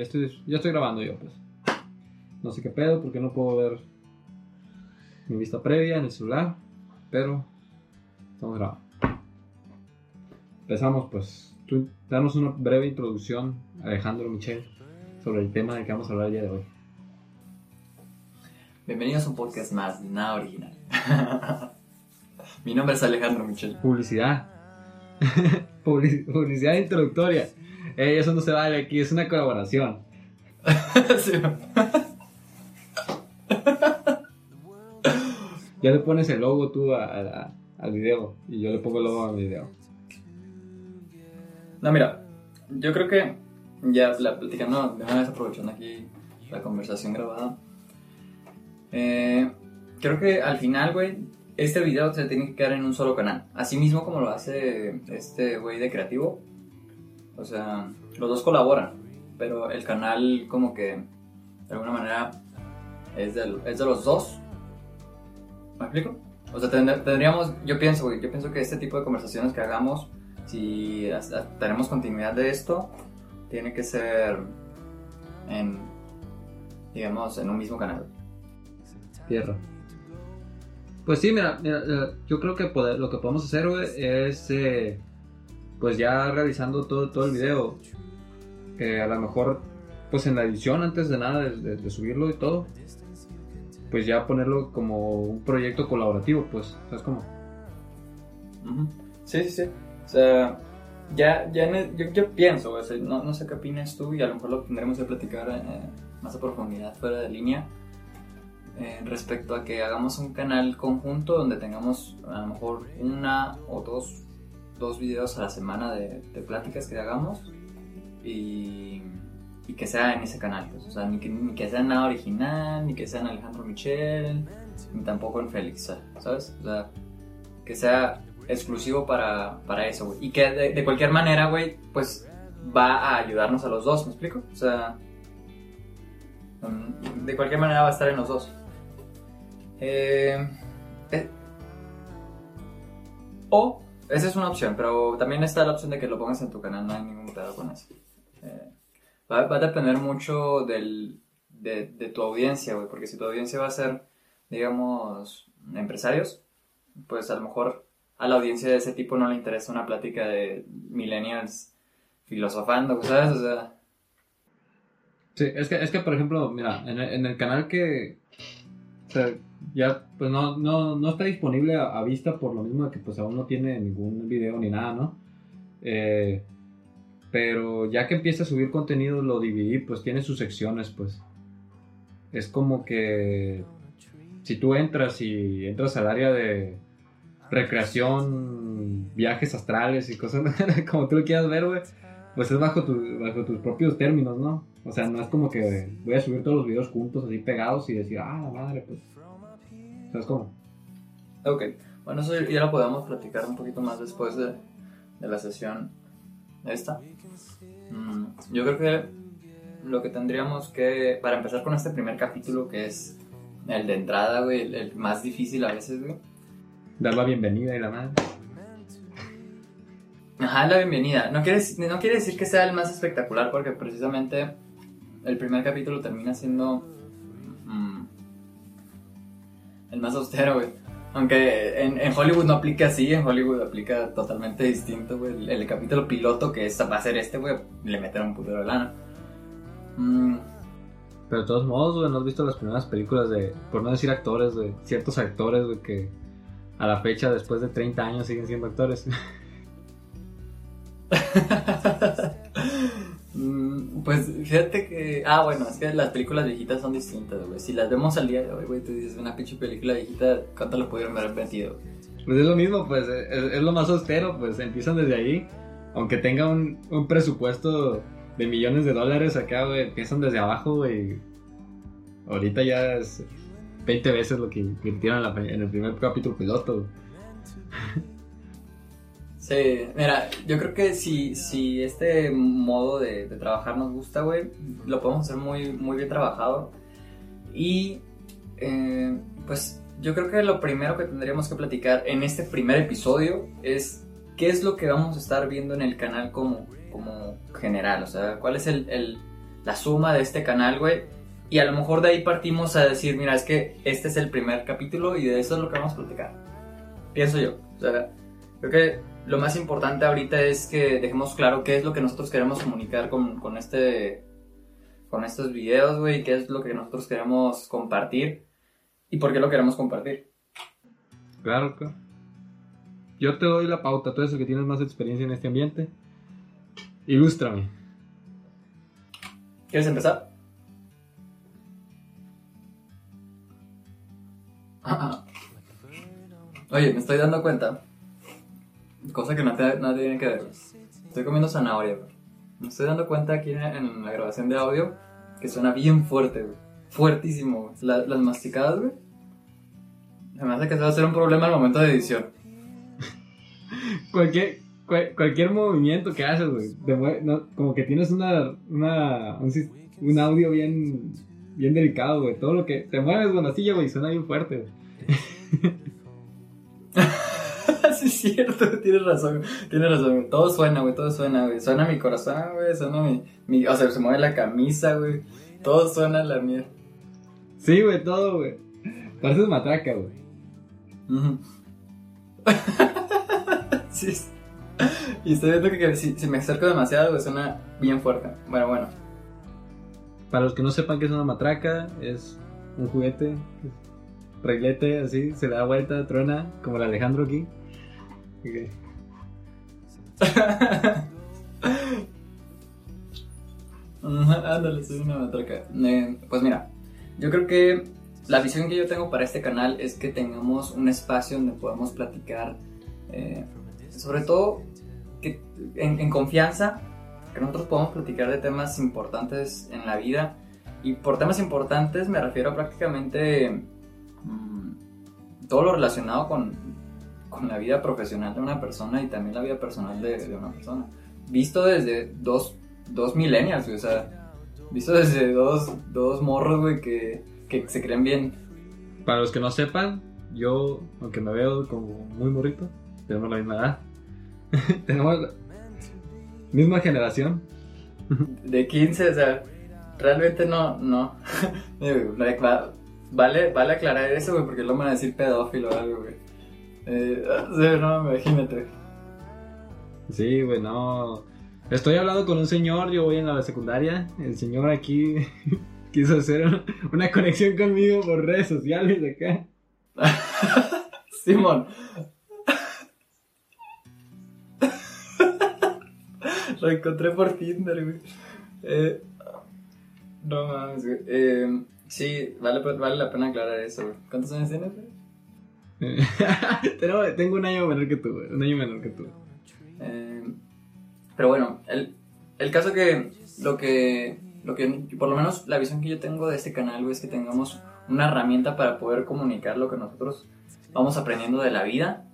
ya estoy, ya estoy grabando yo, pues. No sé qué pedo, porque no puedo ver mi vista previa en el celular, pero estamos grabando. Empezamos, pues. Tú, danos una breve introducción, Alejandro Michel, sobre el tema del que vamos a hablar el día de hoy. Bienvenidos a un podcast más, nada original. Mi nombre es Alejandro Michel. Publicidad. Publici- Publicidad introductoria. Ey, eso no se vale aquí, es una colaboración. Sí. Ya le pones el logo tú a- a- a- al video y yo le pongo el logo al video. No, mira, yo creo que ya la platicando, de una vez aprovechando aquí la conversación grabada, eh, creo que al final, güey, este video se tiene que quedar en un solo canal. Así mismo como lo hace este güey de creativo. O sea, los dos colaboran, pero el canal como que de alguna manera es de, es de los dos. ¿Me explico? O sea, tend- tendríamos, yo pienso, yo pienso que este tipo de conversaciones que hagamos, si tenemos continuidad de esto, tiene que ser en, digamos, en un mismo canal. Tierra. Pues sí, mira, eh, yo creo que lo que podemos hacer, es, eh, pues ya realizando todo, todo el video, eh, a lo mejor, pues en la edición, antes de nada, de, de- de subirlo y todo, pues ya ponerlo como un proyecto colaborativo, pues, ¿sabes cómo? Sí, sí, sí. O sea, ya, ya el- yo, yo pienso, o sea, no, no sé qué opinas tú y a lo mejor lo tendremos que platicar eh, más a profundidad fuera de línea eh, respecto a que hagamos un canal conjunto donde tengamos a lo mejor una o dos, dos videos a la semana de, pláticas que hagamos y, que sea en ese canal. pues, o sea, ni que, ni que sea nada original, ni que sea en Alejandro Michel, ni tampoco en Félix, ¿sabes? O sea, que sea exclusivo para, para eso, güey. Y que de, de cualquier manera, güey, pues va a ayudarnos a los dos, ¿me explico? O sea, mm, de cualquier manera va a estar en los dos. Eh, eh, o, esa es una opción, pero también está la opción de que lo pongas en tu canal, no hay ningún pedo con eso. Eh, va, a depender mucho del, de, tu audiencia, güey, porque si tu audiencia va a ser, digamos, empresarios, pues a lo mejor a la audiencia de ese tipo no le interesa una plática de millennials filosofando, ¿sabes? O sea, Sí, es que, es que por ejemplo, mira, en el, canal que o ya pues no, no, no está disponible a, vista por lo mismo de que pues aún no tiene ningún video ni nada, ¿no? Eh, pero ya que empieza a subir contenido lo dividí, pues tiene sus secciones, pues. Es como que si tú entras y entras al área de recreación, viajes astrales y cosas como tú lo quieras ver, güey, pues es bajo, tu- bajo tus propios términos, ¿no? O sea, no es como que voy a subir todos los videos juntos, así pegados y decir, ah, madre, pues. ¿Sabes cómo? ok. Bueno, eso ya lo podemos platicar un poquito más después de, de la sesión esta. Mm, yo creo que lo que tendríamos que, para empezar con este primer capítulo, que es el de entrada, güey, el, el más difícil a veces, güey. Dar la bienvenida y la madre. Ajá, la bienvenida. No quiere, no quiere decir que sea el más espectacular porque precisamente el primer capítulo termina siendo el más austero, güey. Aunque en, en Hollywood no aplica así, en Hollywood aplica totalmente distinto, güey. El, el capítulo piloto que es, va a ser este, güey, le meten un putero de lana. Mm, Pero de todos modos, güey, ¿no has visto las primeras películas de, por no decir actores, de ciertos actores, güey, que a la fecha, después de 30 años, siguen siendo actores? Mm, Pues fíjate que. Ah, bueno, es que las películas viejitas son distintas, güey. Si las vemos al día de hoy, güey, tú dices una pinche película viejita, ¿cuánto lo pudieron haber vendido? Pues es lo mismo, pues es, lo más austero, pues empiezan desde ahí. Aunque tenga un, un presupuesto de millones de dólares acá, güey, empiezan desde abajo, güey. Ahorita ya es 20 veces lo que invirtieron en, la- en el primer capítulo piloto. Sí, mira, yo creo que si, si este modo de, de trabajar nos gusta, güey, lo podemos hacer muy, muy bien trabajado. Y eh, pues yo creo que lo primero que tendríamos que platicar en este primer episodio es qué es lo que vamos a estar viendo en el canal como, como general, o sea, cuál es el, el- la suma de este canal, güey. Y a lo mejor de ahí partimos a decir, mira, es que este es el primer capítulo y de eso es lo que vamos a platicar. Pienso yo. O sea, creo que lo más importante ahorita es que dejemos claro qué es lo que nosotros queremos comunicar con, con este con estos videos, güey, qué es lo que nosotros queremos compartir y por qué lo queremos compartir. Claro, claro. Yo te doy la pauta, tú eres el que tienes más experiencia en este ambiente. Ilústrame. ¿Quieres empezar? Oye, me estoy dando cuenta. Cosa que no, te, no tiene que ver. Estoy comiendo zanahoria, güey. Me estoy dando cuenta aquí en, la grabación de audio que suena bien fuerte, güey. Fuertísimo. La- las masticadas, güey. Se me hace que se va a hacer un problema al momento de edición. Cualquier, cual- cualquier movimiento que haces, güey. no, como que tienes una, un audio bien, bien delicado, güey. Todo lo que te mueves con la silla, güey, suena bien fuerte, güey. cierto, tienes razón, tienes razón. Todo suena, güey, todo suena, güey. Suena mi corazón, güey, suena mi, mi. O sea, se mueve la camisa, güey. Todo suena la mierda. Sí, güey, todo, güey. Pareces matraca, güey. Sí. sí. Y estoy viendo que, que si, si me acerco demasiado, güey, suena bien fuerte. Bueno, bueno. Para los que no sepan qué es una matraca, es un juguete, reglete, así, se da vuelta, truena, como el Alejandro aquí. Ok. Ujú, Ándale, soy una matraca. Eh, pues mira, yo creo que la visión que yo tengo para este canal es que tengamos un espacio donde podamos platicar, eh, sobre todo en confianza, que nosotros podamos platicar de temas importantes en la vida. Y por temas importantes me refiero a prácticamente mm, todo lo relacionado con, con la vida profesional de una persona y también la vida personal de, de una persona. Visto desde dos, dos millennials, güey, o sea, visto desde dos, dos morros, güey, que, que se creen bien. Para los que no sepan, yo, aunque me veo como muy morrito, tenemos la misma edad. tenemos la misma generación. De 15, o sea, realmente no, no. Vale, vale aclarar eso, güey, porque me van a decir pedófilo o algo, güey. Eh, sí, no, imagínate. Sí, güey, no. Estoy hablando con un señor, yo voy en la secundaria. El señor aquí quiso hacer una conexión conmigo por redes sociales acá. Simón. Lo encontré por Tinder, güey. Eh, no mames, güey. Eh, sí, vale, vale la pena aclarar eso, güey. ¿Cuántos años tienes, güey? Tengo, tengo un año menor que tú. Un año menor que tú. Eh, pero bueno, el, el caso que lo que lo que por lo menos la visión que yo tengo de este canal es que tengamos una herramienta para poder comunicar lo que nosotros vamos aprendiendo de la vida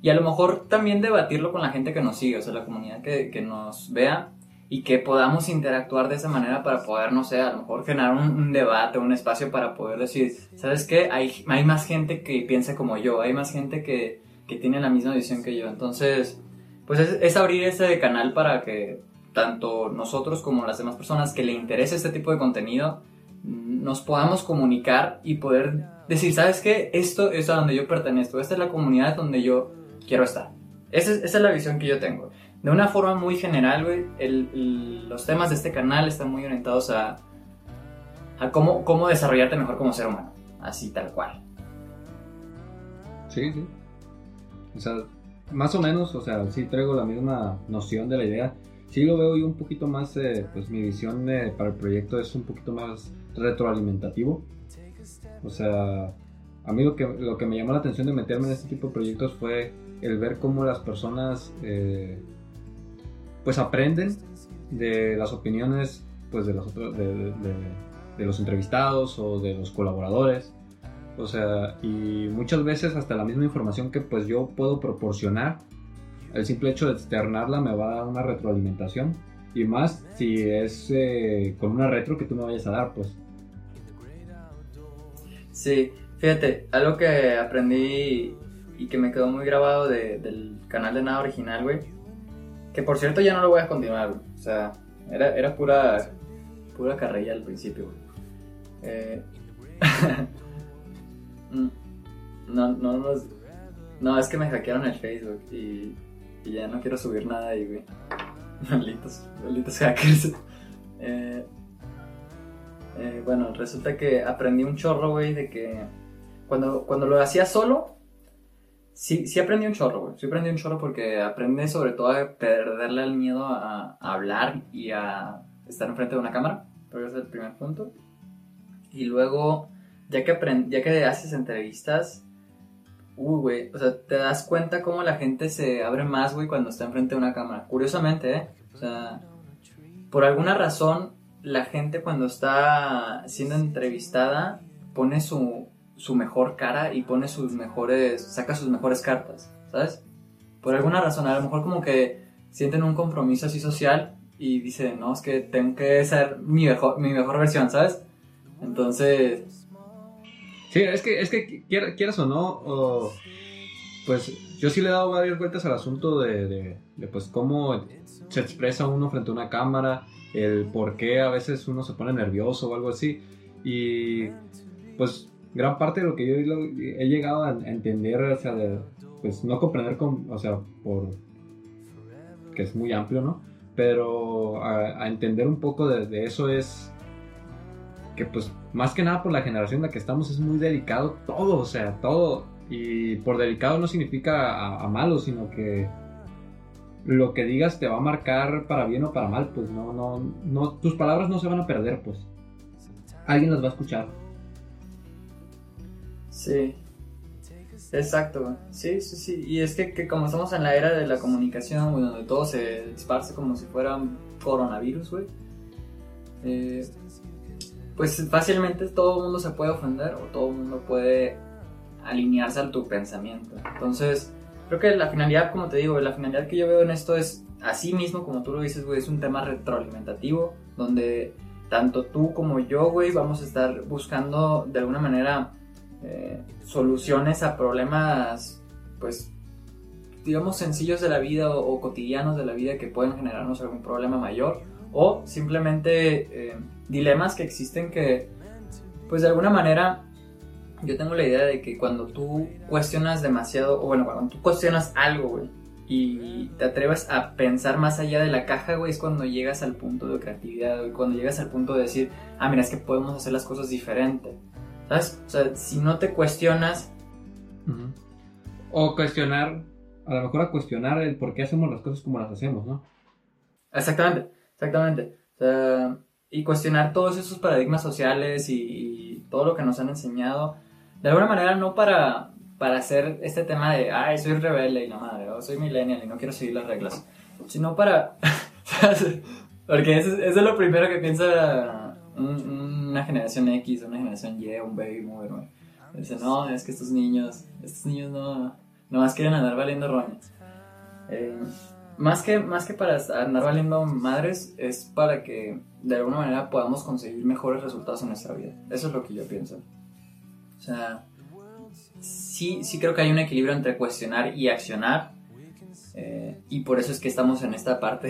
y a lo mejor también debatirlo con la gente que nos sigue, o sea, la comunidad que, que nos vea y que podamos interactuar de esa manera para poder, no sé, a lo mejor generar un, un debate, un espacio para poder decir, ¿sabes qué? Hay, hay más gente que piensa como yo, hay más gente que, que tiene la misma visión que yo, entonces pues es, es abrir ese canal para que tanto nosotros como las demás personas que le interese este tipo de contenido nos podamos comunicar y poder decir, ¿sabes qué? Esto es a donde yo pertenezco, esta es la comunidad donde yo quiero estar. Esa es, esa es la visión que yo tengo. De una forma muy general, güey, el- los temas de este canal están muy orientados a, cómo, desarrollarte mejor como ser humano, así tal cual. Sí, sí. O sea, más o menos, o sea, sí traigo la misma noción de la idea. Sí lo veo yo un poquito más, eh, pues mi visión eh, para el proyecto es un poquito más retroalimentativo. O sea, a mí lo que, lo que me llamó la atención de meterme en este tipo de proyectos fue el ver cómo las personas, eh, pues aprenden de las opiniones, pues de los de los entrevistados o de los colaboradores. O sea, y muchas veces hasta la misma información que pues yo puedo proporcionar, el simple hecho de externarla me va a dar una retroalimentación. Y más si es eh, con una retro que tú me vayas a dar, pues. Sí, fíjate, algo que aprendí y que me quedó muy grabado de- del canal de Nada Original, güey. Que por cierto ya no lo voy a continuar. O sea, era, era pura, pura carrilla al principio, güey. Eh, mm, no, no, no, no, es que me hackearon el Facebook y, y ya no quiero subir nada ahí, güey. Malditos, malditos hackers. Eh, eh, bueno, resulta que aprendí un chorro, güey, de que cuando, cuando lo hacía solo, sí, sí aprendí un chorro, güey. Sí aprendí un chorro porque aprendí sobre todo a perderle el miedo a, a hablar y a estar enfrente de una cámara. Creo que es el primer punto. Y luego, ya que, ya que haces entrevistas, uy, güey, o sea, te das cuenta cómo la gente se abre más, güey, cuando está enfrente de una cámara. Curiosamente, ¿eh? O sea, por alguna razón, la gente cuando está siendo entrevistada pone su, su mejor cara y pone sus mejores, saca sus mejores cartas, ¿sabes? Por alguna razón, a lo mejor como que sienten un compromiso así social y dicen, no, es que tengo que ser mi mejor, mi mejor versión, ¿sabes? Entonces... Sí, es que, es que quieras o no, pues yo sí le he dado varias vueltas al asunto de, de, de, pues cómo se expresa uno frente a una cámara, el por qué a veces uno se pone nervioso o algo así. Y pues gran parte de lo que yo he llegado a entender, o sea, de, pues no comprender, con, o sea, por que es muy amplio, ¿no? Pero a, entender un poco de, eso es que pues más que nada por la generación en la que estamos es muy delicado todo, o sea, todo. Y por delicado no significa a malo, sino que lo que digas te va a marcar para bien o para mal, pues no, no, no, tus palabras no se van a perder, pues. Alguien las va a escuchar. Sí. Exacto, sí, sí, sí. Y es que, como estamos en la era de la comunicación, donde todo se esparce como si fuera coronavirus, güey. Eh, pues fácilmente todo el mundo se puede ofender o todo el mundo puede alinearse a tu pensamiento. Entonces, creo que la finalidad, como te digo, la finalidad que yo veo en esto es, así mismo, como tú lo dices, güey, es un tema retroalimentativo, donde tanto tú como yo, güey, vamos a estar buscando de alguna manera eh, soluciones a problemas, pues, digamos, sencillos de la vida o, cotidianos de la vida que pueden generarnos algún problema mayor, o simplemente eh, dilemas que existen que, pues, de alguna manera yo tengo la idea de que cuando tú cuestionas demasiado, o bueno, cuando tú cuestionas algo, güey, y te atreves a pensar más allá de la caja, güey, es cuando llegas al punto de creatividad, güey, cuando llegas al punto de decir, ah, mira, es que podemos hacer las cosas diferente, ¿sabes? O sea, si no te cuestionas... O cuestionar, a lo mejor a cuestionar el por qué hacemos las cosas como las hacemos, ¿no? Exactamente, exactamente. O sea, y cuestionar todos esos paradigmas sociales y todo lo que nos han enseñado de alguna manera no para, para hacer este tema de, ay, soy rebelde y la madre, o soy millennial y no quiero seguir las reglas, sino para... Porque eso, es lo primero que piensa una generación X, una generación Y, un baby boomer, güey. Dice, no, es que estos niños, estos niños no, no más quieren andar valiendo roña. Eh, más, que, más que para andar valiendo madres, es para que de alguna manera podamos conseguir mejores resultados en nuestra vida. Eso es lo que yo pienso. O sea, sí, sí creo que hay un equilibrio entre cuestionar y accionar. Eh, y por eso es que estamos en esta parte,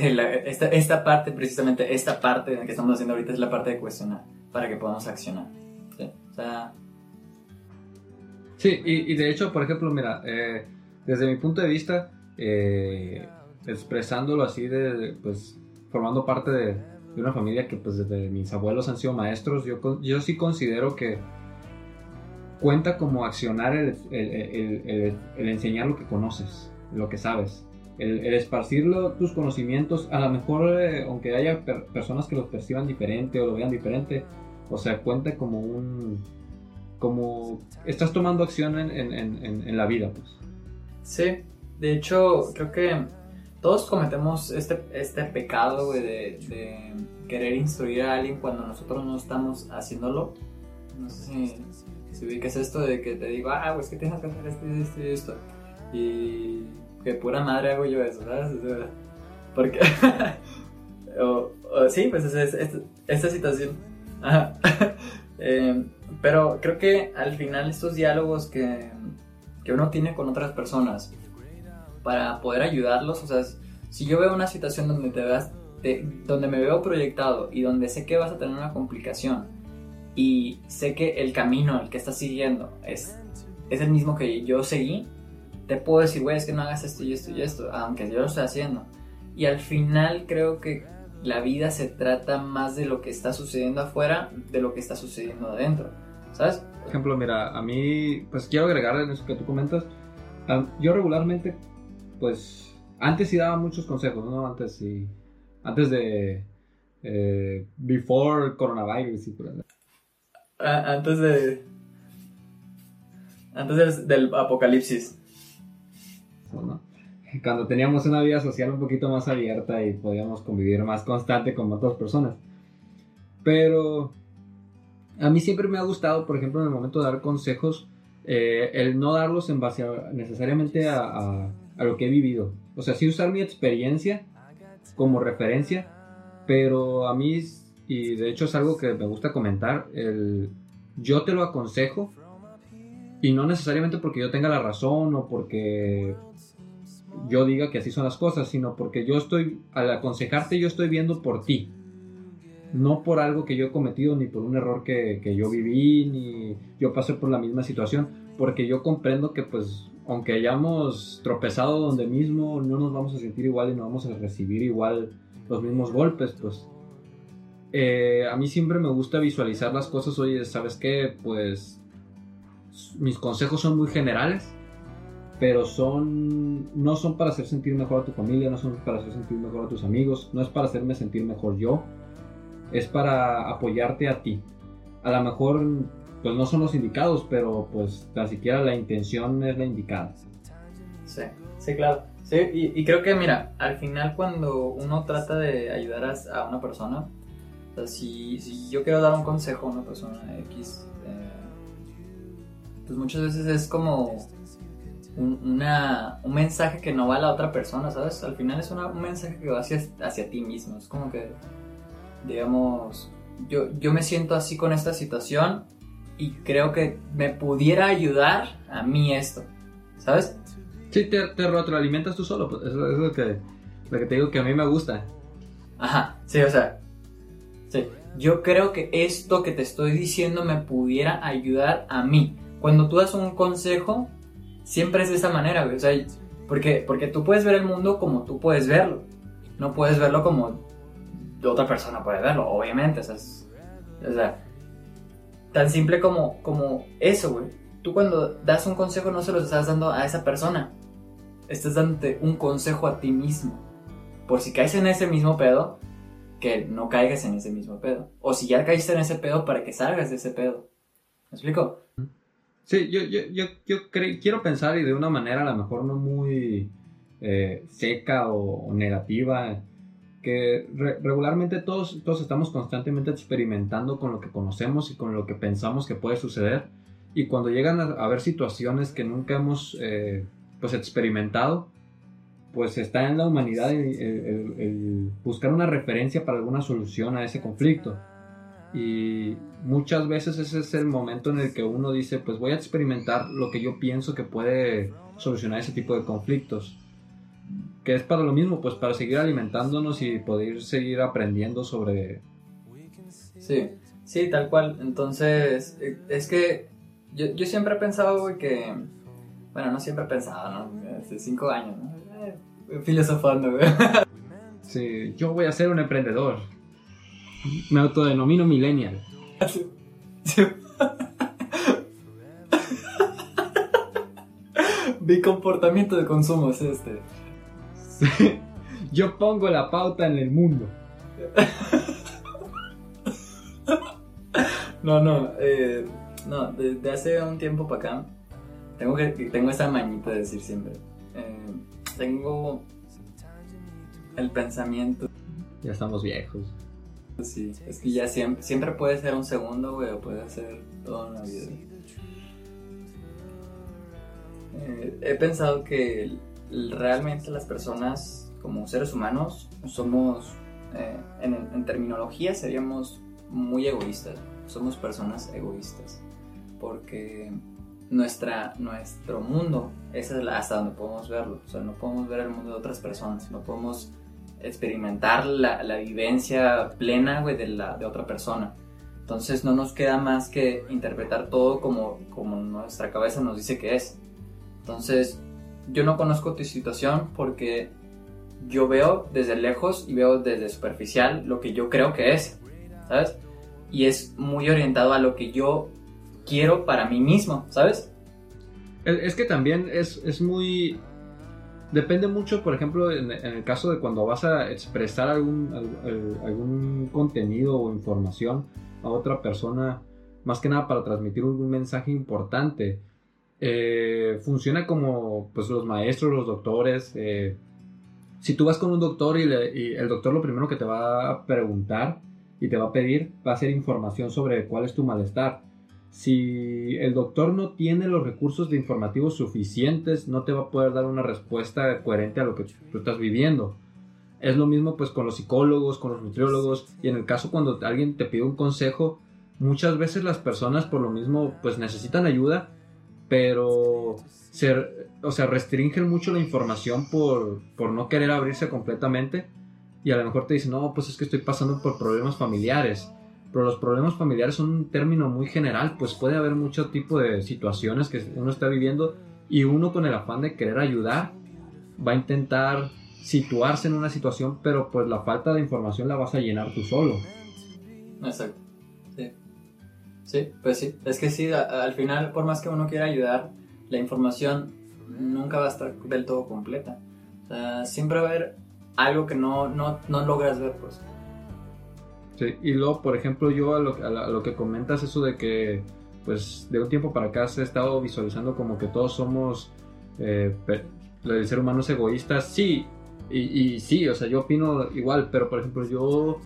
esta, esta, parte, precisamente esta parte en la que estamos haciendo ahorita es la parte de cuestionar, para que podamos accionar. Sí, y, de hecho, por ejemplo, mira, eh, desde mi punto de vista, eh, expresándolo así de, pues, formando parte de, de, una familia que pues desde mis abuelos han sido maestros, yo, yo sí considero que cuenta como accionar el, enseñar lo que conoces, lo que sabes. El, esparcir tus conocimientos, a lo mejor, eh, aunque haya personas que los perciban diferente o lo vean diferente, o sea, cuenta como un. como. estás tomando acción en, la vida, pues. Sí, de hecho, creo que todos cometemos este, este pecado, de, de querer instruir a alguien cuando nosotros no estamos haciéndolo. No sé si si ubicas esto de que te digo, ah, pues que tienes que hacer esto y esto y esto. Que pura madre hago yo eso, ¿sabes? porque. o, sí, pues es, esta situación. Em, pero creo que al final estos diálogos que, que uno tiene con otras personas para poder ayudarlos, o sea, si yo veo una situación donde te veas donde me veo proyectado y donde sé que vas a tener una complicación y sé que el camino el que estás siguiendo es, es el mismo que yo seguí, te puedo decir, güey, es que no hagas esto y esto y esto, aunque yo lo estoy haciendo. Y al final creo que la vida se trata más de lo que está sucediendo afuera de lo que está sucediendo adentro, ¿sabes? Por ejemplo, mira, a mí, pues quiero agregar en eso que tú comentas, yo regularmente, pues, antes sí daba muchos consejos, ¿no? Antes sí, antes de, eh, before coronavirus y por antes de, antes del, apocalipsis. Cuando teníamos una vida social un poquito más abierta y podíamos convivir más constante con otras personas. Pero a mí siempre me ha gustado, por ejemplo, en el momento de dar consejos, eh, el no darlos en base necesariamente a, lo que he vivido. O sea, sí usar mi experiencia como referencia, pero a mí, y de hecho es algo que me gusta comentar, el, yo te lo aconsejo, y no necesariamente porque yo tenga la razón o porque yo diga que así son las cosas, sino porque yo estoy, al aconsejarte, yo estoy viendo por ti no por algo que yo he cometido, ni por un error que, yo viví, ni yo pasé por la misma situación, porque yo comprendo que pues aunque hayamos tropezado donde mismo, no nos vamos a sentir igual y no vamos a recibir igual los mismos golpes, pues eh, a mí siempre me gusta visualizar las cosas, oye, ¿sabes qué? Pues mis consejos son muy generales, pero son no son para hacer sentir mejor a tu familia, no son para hacer sentir mejor a tus amigos, no es para hacerme sentir mejor yo, es para apoyarte a ti. A lo mejor pues no son los indicados, pero pues tan siquiera la intención es la indicada. Sí, sí, claro. Sí, y, creo que mira, al final cuando uno trata de ayudar a, una persona, si, si, yo quiero dar un consejo a una persona X, pues muchas veces es como un, una, un mensaje que no va a la otra persona, ¿sabes? Al final es un mensaje que va hacia, hacia ti mismo, es como que digamos, yo, yo me siento así con esta situación y creo que me pudiera ayudar a mí esto, ¿sabes? Sí, te, te retroalimentas tú solo, pues, eso, es lo que, lo que te digo que a mí me gusta. Ajá, sí, o sea, sí, yo creo que esto que te estoy diciendo me pudiera ayudar a mí. Cuando tú das un consejo, siempre es de esa manera, güey, o sea, porque, porque tú puedes ver el mundo como tú puedes verlo, no puedes verlo como otra persona puede verlo, obviamente. O sea, tan simple como, como eso, güey. Tú cuando das un consejo no se lo estás dando a esa persona. Estás dándote un consejo a ti mismo. Por si caes en ese mismo pedo, que no caigas en ese mismo pedo. O si ya caíste en ese pedo, para que salgas de ese pedo. ¿Me explico? Sí, yo, yo, yo, yo quiero pensar y de una manera a lo mejor no muy eh, seca o negativa que regularmente todos, todos estamos constantemente experimentando con lo que conocemos y con lo que pensamos que puede suceder. Y cuando llegan a, haber situaciones que nunca hemos eh, pues experimentado, pues está en la humanidad el, buscar una referencia para alguna solución a ese conflicto. Y muchas veces ese es el momento en el que uno dice, pues voy a experimentar lo que yo pienso que puede solucionar ese tipo de conflictos que es para lo mismo, pues para seguir alimentándonos y poder seguir aprendiendo sobre... Sí, sí, tal cual. Entonces, eh, es que yo, yo siempre he pensado, que... Bueno, no siempre he pensado, ¿no? Hace cinco años, ¿no? Eh, filosofando, güey. Sí, yo voy a ser un emprendedor. Me autodenomino millennial. Mi comportamiento de consumo es este. Yo pongo la pauta en el mundo. no, no, eh, no, desde hace un tiempo para acá, tengo, que, tengo esa mañita de decir siempre. Eh, tengo el pensamiento. Ya estamos viejos. Sí, es que ya siempre, siempre puede ser un segundo, güey, o puede ser toda una vida. Eh, he pensado que realmente las personas como seres humanos somos, eh, en, terminología seríamos muy egoístas, somos personas egoístas, porque nuestra, nuestro mundo es hasta donde podemos verlo, o sea, no podemos ver el mundo de otras personas, no podemos experimentar la, vivencia plena, güey, de, la, de otra persona. Entonces no nos queda más que interpretar todo como, como nuestra cabeza nos dice que es. Entonces yo no conozco tu situación porque yo veo desde lejos y veo desde superficial lo que yo creo que es, ¿sabes? Y es muy orientado a lo que yo quiero para mí mismo, ¿sabes? Es que también es, es muy... Depende mucho, por ejemplo, en, el caso de cuando vas a expresar algún, algún contenido o información a otra persona, más que nada para transmitir un mensaje importante. Eh, funciona como pues los maestros, los doctores. Eh, si tú vas con un doctor y, y, el doctor lo primero que te va a preguntar y te va a pedir va a ser información sobre cuál es tu malestar si el doctor no tiene los recursos de informativos suficientes, no te va a poder dar una respuesta coherente a lo que tú estás viviendo. Es lo mismo pues con los psicólogos, con los nutriólogos y en el caso cuando alguien te pide un consejo, muchas veces las personas por lo mismo pues necesitan ayuda, pero se, o sea, restringen mucho la información por, por no querer abrirse completamente y a lo mejor te dicen, no, pues es que estoy pasando por problemas familiares pero los problemas familiares son un término muy general, pues puede haber mucho tipo de situaciones que uno está viviendo y uno con el afán de querer ayudar va a intentar situarse en una situación, pero pues la falta de información la vas a llenar tú solo. Exacto. Sí. Sí, pues sí. Es que sí, al final, por más que uno quiera ayudar, la información nunca va a estar del todo completa. O sea, siempre va a haber algo que no, no, no logras ver, pues. Y luego, por ejemplo, yo a lo, que comentas, eso de que, pues, de un tiempo para acá se ha estado visualizando como que todos somos, eh, el ser humano es egoísta, sí, y, sí, o sea, yo opino igual, pero por ejemplo, yo,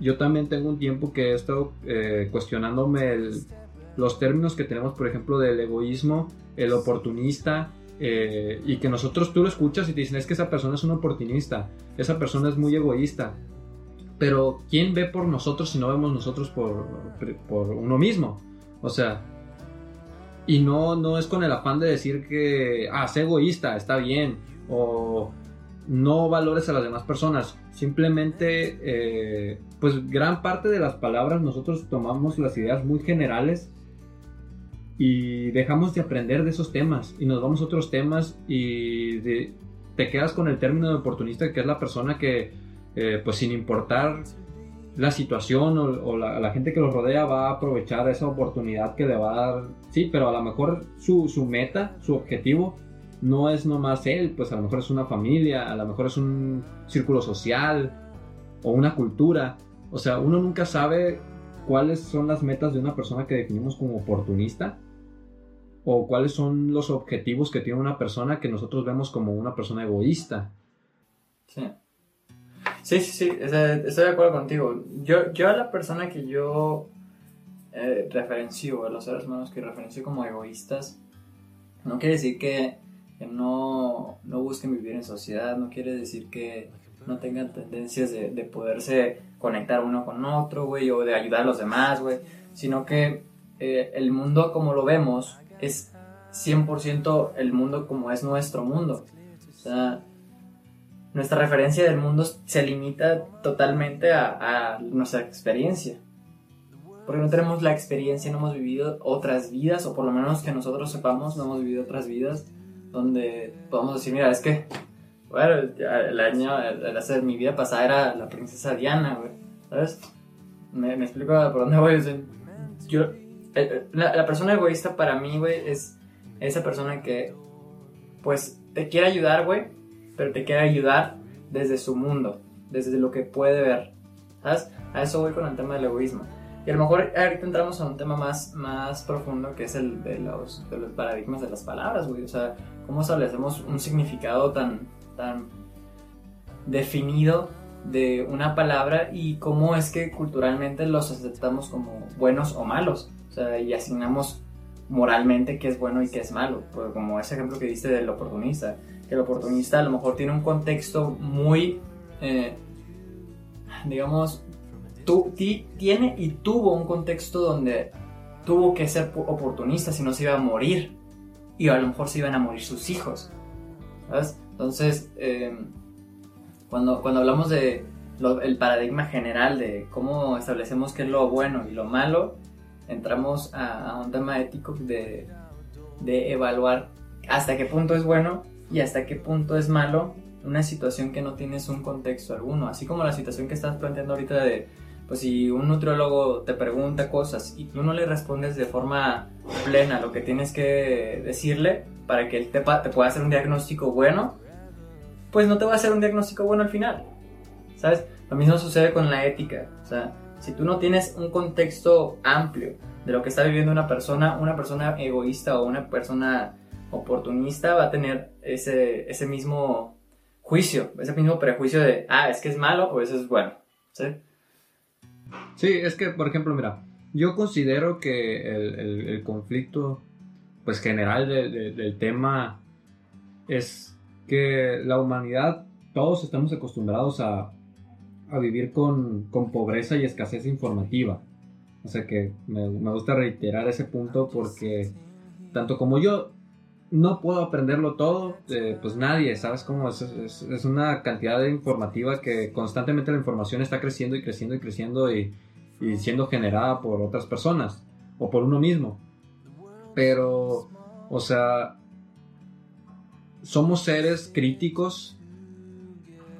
yo también tengo un tiempo que he estado eh, cuestionándome los términos que tenemos, por ejemplo, del egoísmo, el oportunista, eh, y que nosotros tú lo escuchas y te dicen es que esa persona es un oportunista, esa persona es muy egoísta, pero ¿quién ve por nosotros si no vemos nosotros por, por uno mismo? O sea, y no, no es con el afán de decir que, ah, sé egoísta, está bien, o no valores a las demás personas. Simplemente, eh, pues gran parte de las palabras nosotros tomamos las ideas muy generales y dejamos de aprender de esos temas y nos vamos a otros temas y te quedas con el término de oportunista que es la persona que eh, pues sin importar la situación o, la, gente que los rodea va a aprovechar esa oportunidad que le va a dar, sí, pero a lo mejor su, su meta, su objetivo no es nomás él, pues a lo mejor es una familia, a lo mejor es un círculo social o una cultura. O sea, uno nunca sabe cuáles son las metas de una persona que definimos como oportunista o cuáles son los objetivos que tiene una persona que nosotros vemos como una persona egoísta. Sí. Sí, sí, sí, estoy de acuerdo contigo. Yo, yo a la persona que yo eh, referencio, a los seres humanos que referencio como egoístas, no quiere decir que, no, no, busquen vivir en sociedad, no quiere decir que no tengan tendencias de, de poderse conectar uno con otro, güey, o de ayudar a los demás, güey, sino que eh, el mundo como lo vemos es 100% el mundo como es nuestro mundo. O sea, nuestra referencia del mundo se limita totalmente a, nuestra experiencia. Porque no tenemos la experiencia, no hemos vivido otras vidas, o por lo menos que nosotros sepamos, no hemos vivido otras vidas donde podamos decir, mira, es que, bueno, el año, el, hacer mi vida pasada era la princesa Diana, güey, ¿sabes? Me, explico por dónde voy. yo, eh, eh, la persona egoísta para mí, güey, es esa persona que, pues, te quiere ayudar, güey, pero te quiere ayudar desde su mundo, desde lo que puede ver. ¿Sabes? A eso voy con el tema del egoísmo. Y a lo mejor ahorita entramos a un tema más, más profundo que es el de los, de los paradigmas de las palabras, güey. O sea, cómo establecemos un significado tan, tan definido de una palabra y cómo es que culturalmente los aceptamos como buenos o malos. O sea, y asignamos moralmente qué es bueno y qué es malo. Pues como ese ejemplo que diste del oportunista el oportunista a lo mejor tiene un contexto muy, eh, digamos, tu, tiene y tuvo un contexto donde tuvo que ser oportunista, si no se iba a morir. Y a lo mejor se iban a morir sus hijos. Entonces, eh, cuando, cuando hablamos de el paradigma general de cómo establecemos qué es lo bueno y lo malo, entramos a, un tema ético de, de evaluar hasta qué punto es bueno y hasta qué punto es malo una situación que no tienes un contexto alguno. Así como la situación que estás planteando ahorita de, pues si un nutriólogo te pregunta cosas y tú no le respondes de forma plena lo que tienes que decirle para que él te, te pueda hacer un diagnóstico bueno, pues no te va a hacer un diagnóstico bueno al final. ¿Sabes? Lo mismo sucede con la ética. O sea, si tú no tienes un contexto amplio de lo que está viviendo una persona, una persona egoísta o una persona oportunista va a tener ese, ese mismo juicio, ese mismo prejuicio de, ah, es que es malo o eso es bueno. ¿Sí? Es que, por ejemplo, mira, yo considero que el, el, conflicto pues general del tema es que la humanidad, todos estamos acostumbrados a, a vivir con, con, pobreza y escasez informativa. O sea que me, gusta reiterar ese punto porque tanto como yo no puedo aprenderlo todo, eh, pues nadie, ¿sabes cómo? Es, es, una cantidad de informativa que constantemente la información está creciendo y creciendo y creciendo y, y, siendo generada por otras personas o por uno mismo. Pero, o sea, somos seres críticos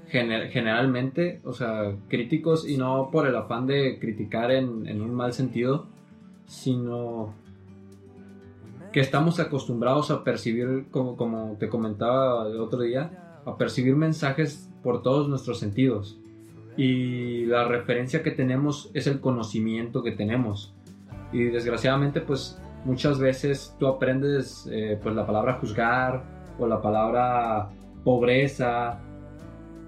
generalmente, o sea, críticos y no por el afán de criticar en, en un mal sentido, sino que estamos acostumbrados a percibir, como, como te comentaba el otro día, a percibir mensajes por todos nuestros sentidos. Y la referencia que tenemos es el conocimiento que tenemos. Y desgraciadamente, pues muchas veces tú aprendes eh, pues la palabra juzgar o la palabra pobreza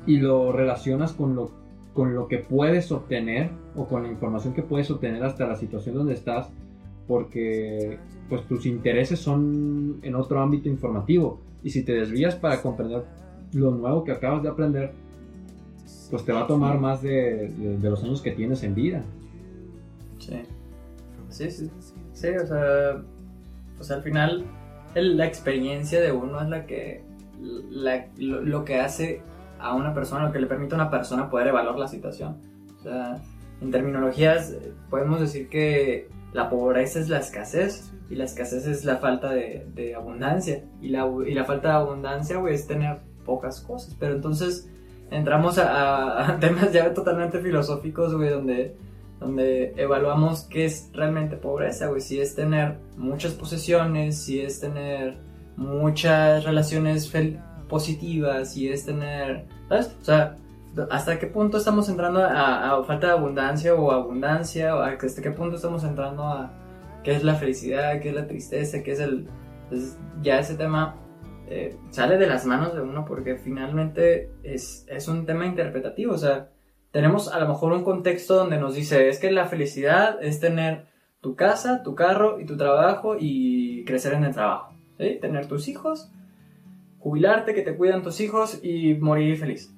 y lo relacionas con lo, con lo que puedes obtener o con la información que puedes obtener hasta la situación donde estás porque pues tus intereses son en otro ámbito informativo y si te desvías para comprender lo nuevo que acabas de aprender, pues te va a tomar más de, los años que tienes en vida. Sí, sí, sí, sí o sea, pues al final la experiencia de uno es la que, lo, lo, que hace a una persona, lo que le permite a una persona poder evaluar la situación. O sea, en terminologías eh, podemos decir que la pobreza es la escasez y la escasez es la falta de, abundancia. Y la, falta de abundancia, güey, es tener pocas cosas. Pero entonces entramos a, a temas ya totalmente filosóficos, güey, donde, donde evaluamos qué es realmente pobreza, güey. Si es tener muchas posesiones, si es tener muchas relaciones positivas, si es tener, ¿sabes? O sea, hasta qué punto estamos entrando a, falta de abundancia o abundancia, o hasta qué punto estamos entrando a qué es la felicidad, qué es la tristeza, qué es el... Pues, ya ese tema eh, sale de las manos de uno porque finalmente es, es un tema interpretativo, o sea, tenemos a lo mejor un contexto donde nos dice, es que la felicidad es tener tu casa, tu carro y tu trabajo y crecer en el trabajo. Tener tus hijos, jubilarte, que te cuidan tus hijos y morir feliz.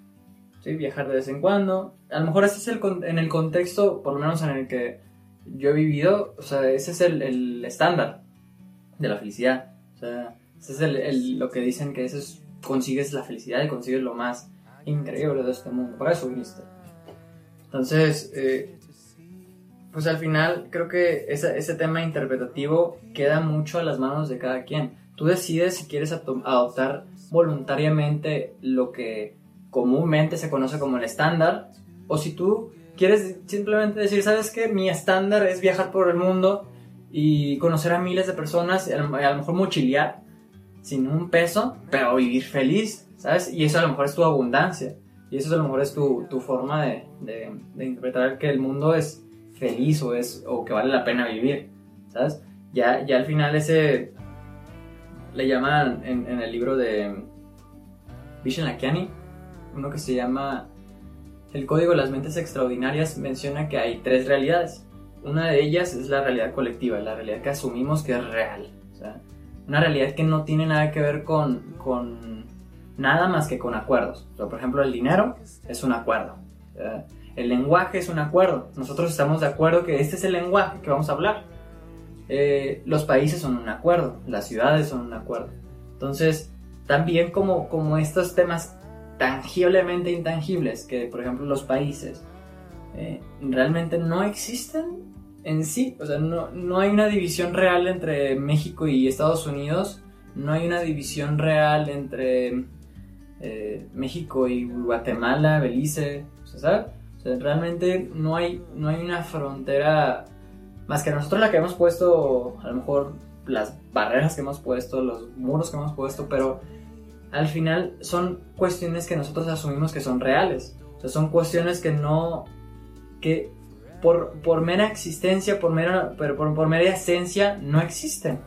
Viajar de vez en cuando. A lo mejor ese es el, en el contexto, por lo menos en el que yo he vivido, o sea, ese es el, el estándar de la felicidad. O sea, ese es el, lo que dicen que eso es, consigues la felicidad y consigues lo más increíble de este mundo. Para eso viniste. Entonces, eh, pues al final creo que ese, ese tema interpretativo queda mucho a las manos de cada quien. Tú decides si quieres adoptar voluntariamente lo que comúnmente se conoce como el estándar, o si tú quieres simplemente decir, ¿sabes qué? Mi estándar es viajar por el mundo y conocer a miles de personas, y a lo mejor mochilear sin un peso, pero vivir feliz, ¿sabes? Y eso a lo mejor es tu abundancia, y eso a lo mejor es tu, tu forma de, de, interpretar que el mundo es feliz o, es, o que vale la pena vivir, ¿sabes? Ya, ya al final ese le llaman en, en el libro de Vishen Lakiani, uno que se llama El Código de las Mentes Extraordinarias, menciona que hay tres realidades. Una de ellas es la realidad colectiva, la realidad que asumimos que es real. O una realidad que no tiene nada que ver con, con nada más que con acuerdos. Por ejemplo, el dinero es un acuerdo. El lenguaje es un acuerdo. Nosotros estamos de acuerdo que este es el lenguaje que vamos a hablar. Eh, los países son un acuerdo, las ciudades son un acuerdo. Entonces, también como, como estos temas tangiblemente intangibles, que por ejemplo los países, eh, realmente no existen en sí. O sea, no, no hay una división real entre México y Estados Unidos. No hay una división real entre eh, México y Guatemala, Belice. O sea, realmente no hay, no hay una frontera más que nosotros la que hemos puesto, a lo mejor las barreras que hemos puesto, los muros que hemos puesto, pero al final son cuestiones que nosotros asumimos que son reales. O sea, son cuestiones que no, que por, por mera existencia, por mera, pero por, por mera esencia, no existen.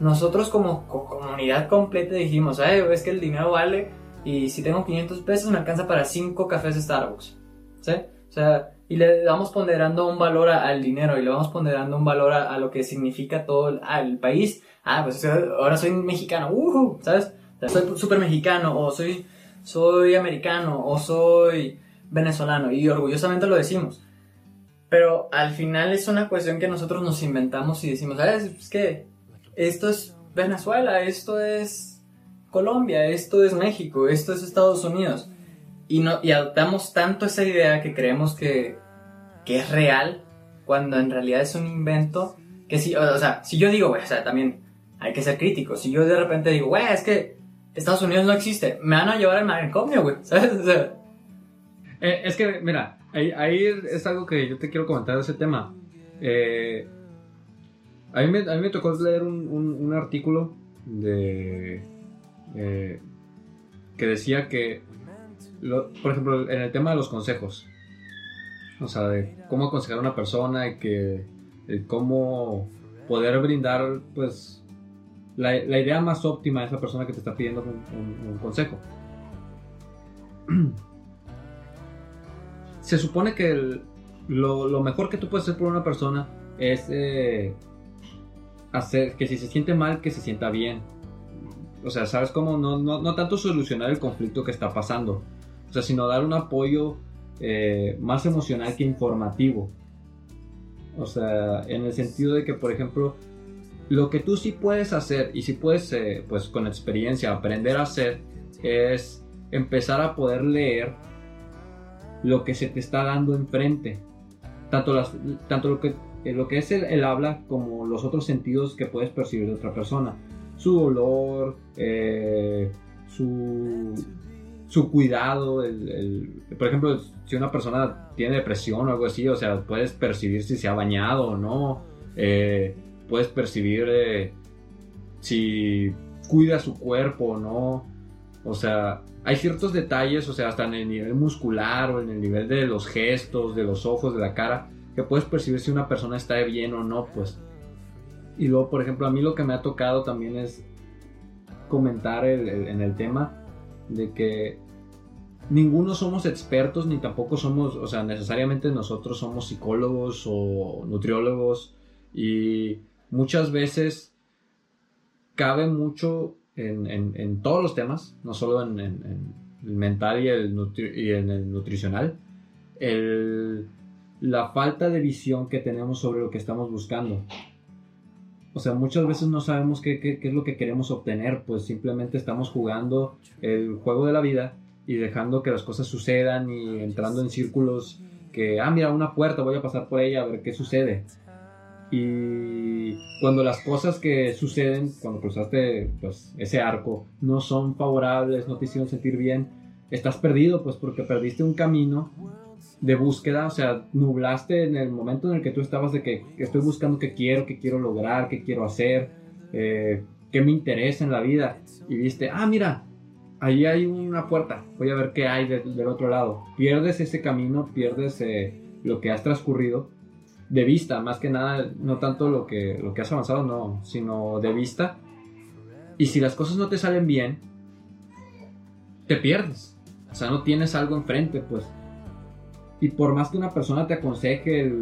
Nosotros como comunidad completa dijimos, Ay, es que el dinero vale y si tengo 500 pesos me alcanza para 5 cafés de Starbucks. ¿Sí? O sea, y le vamos ponderando un valor al dinero y le vamos ponderando un valor a, lo que significa todo el, país. Ah, pues ahora soy mexicano, uh, ¿sabes? Soy súper mexicano o soy, soy americano o soy venezolano y orgullosamente lo decimos. Pero al final es una cuestión que nosotros nos inventamos y decimos, ¿sabes? Es que esto es Venezuela, esto es Colombia, esto es México, esto es Estados Unidos. Y, no, y adoptamos tanto esa idea que creemos que, que es real, cuando en realidad es un invento que si, o sea, si yo digo, o sea, también hay que ser crítico. Si yo de repente digo, güey, es que Estados Unidos no existe, me van a llevar al manicomio, güey, ¿sabes? Eh, es que, mira, Ahí, es algo que yo te quiero comentar de ese tema. Eh, a, mí me, tocó leer un, un, artículo de, eh, que decía que, por ejemplo, en el tema de los consejos, o sea, de cómo aconsejar a una persona y que cómo poder brindar, pues, la, la, idea más óptima a esa persona que te está pidiendo un, consejo. se supone que lo, mejor que tú puedes hacer por una persona es eh, hacer que si se siente mal, que se sienta bien. O sea, ¿sabes cómo? No, no, tanto solucionar el conflicto que está pasando, o sea, sino dar un apoyo eh, más emocional que informativo. O sea, en el sentido de que, por ejemplo, lo que tú sí puedes hacer y sí puedes, eh, pues con experiencia, aprender a hacer es empezar a poder leer lo que se te está dando enfrente. Tanto, las, tanto lo, que, eh, lo que es el, habla como los otros sentidos que puedes percibir de otra persona. Su olor, eh, su, su cuidado, el, por ejemplo, si una persona tiene depresión o algo así, o sea, puedes percibir si se ha bañado o no, puedes percibir si cuida su cuerpo o no, o sea, hay ciertos detalles, o sea, hasta en el nivel muscular o en el nivel de los gestos, de los ojos, de la cara, que puedes percibir si una persona está bien o no, pues. Y luego, por ejemplo, a mí lo que me ha tocado también es comentar en el tema de que ninguno somos expertos ni tampoco somos, o sea, necesariamente nosotros somos psicólogos o nutriólogos y muchas veces cabe mucho en, todos los temas, no solo en, el mental y, el en el nutricional, la falta de visión que tenemos sobre lo que estamos buscando. O sea, muchas veces no sabemos qué, qué, es lo que queremos obtener, pues simplemente estamos jugando el juego de la vida y dejando que las cosas sucedan y entrando en círculos que, ah, mira, una puerta, voy a pasar por ella a ver qué sucede. Y cuando las cosas que suceden, cuando cruzaste pues, ese arco, no son favorables, no te hicieron sentir bien, estás perdido, pues porque perdiste un camino de búsqueda, o sea, nublaste en el momento en el que tú estabas de que estoy buscando qué quiero, qué quiero lograr, qué quiero hacer, eh, qué me interesa en la vida. Y viste, ah, mira, ahí hay una puerta, voy a ver qué hay del otro lado. Pierdes ese camino, pierdes eh, lo que has transcurrido de vista, más que nada, no tanto lo que, lo que has avanzado, no, sino de vista. Y si las cosas no te salen bien, te pierdes. O sea, no tienes algo enfrente, pues. Y por más que una persona te aconseje,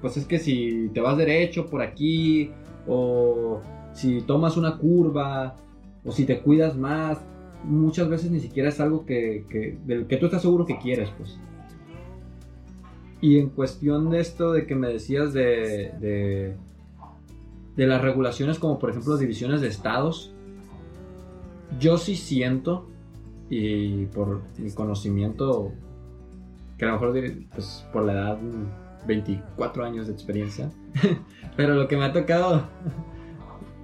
pues es que si te vas derecho por aquí, o si tomas una curva, o si te cuidas más, muchas veces ni siquiera es algo que, que, del que tú estás seguro que quieres, pues. Y en cuestión de esto de que me decías de, de, de las regulaciones como por ejemplo divisiones de estados, yo sí siento y por mi conocimiento, que a lo mejor pues, por la edad 24 años de experiencia, pero lo que me ha tocado,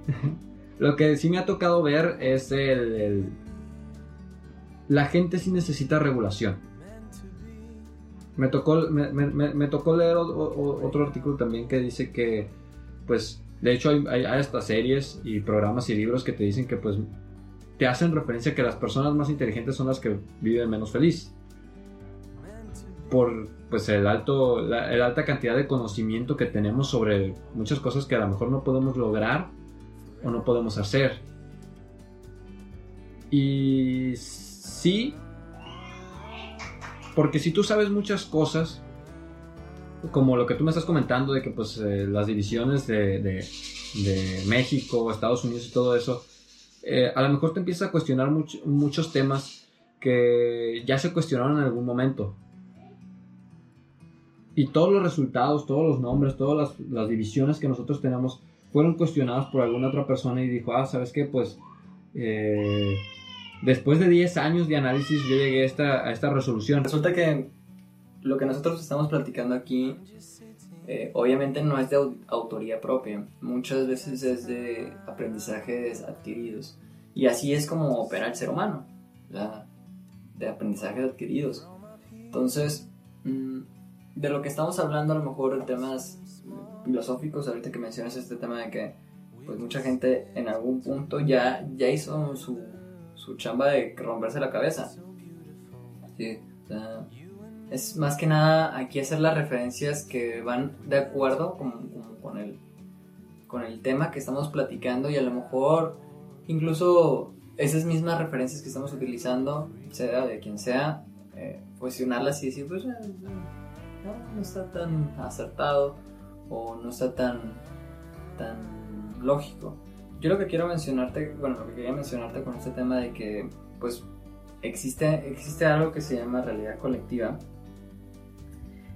lo que sí me ha tocado ver es el, la gente sí necesita regulación. Me tocó, me, tocó leer otro artículo también que dice que, pues, de hecho hay, hay, hasta series y programas y libros que te dicen que, pues, te hacen referencia que las personas más inteligentes son las que viven menos feliz. Por, pues, el alto, la, alta cantidad de conocimiento que tenemos sobre muchas cosas que a lo mejor no podemos lograr o no podemos hacer. Y sí, porque si tú sabes muchas cosas, como lo que tú me estás comentando de que pues eh, las divisiones de, de, México, Estados Unidos y todo eso, eh, a lo mejor te empiezas a cuestionar muchos temas que ya se cuestionaron en algún momento. Y todos los resultados, todos los nombres, todas las, divisiones que nosotros tenemos fueron cuestionados por alguna otra persona y dijo, ah, ¿sabes qué? Pues eh, después de 10 años de análisis yo llegué a esta, a esta resolución. Resulta que lo que nosotros estamos platicando aquí eh, obviamente no es de autoría propia, muchas veces es de aprendizajes adquiridos. Y así es como opera el ser humano, de aprendizajes adquiridos. Entonces, mm, de lo que estamos hablando a lo mejor temas filosóficos, ahorita que mencionas este tema de que pues mucha gente en algún punto ya, ya hizo su su chamba de romperse la cabeza. Sí, es más que nada aquí hacer las referencias que van de acuerdo con, con, el, con el tema que estamos platicando y a lo mejor incluso esas mismas referencias que estamos utilizando, sea de quien sea, eh, cuestionarlas y decir, pues eh, no, no, está tan acertado o no está tan, tan lógico. Yo lo que quiero mencionarte, bueno, lo que quería mencionarte con este tema de que, pues, existe, existe algo que se llama realidad colectiva.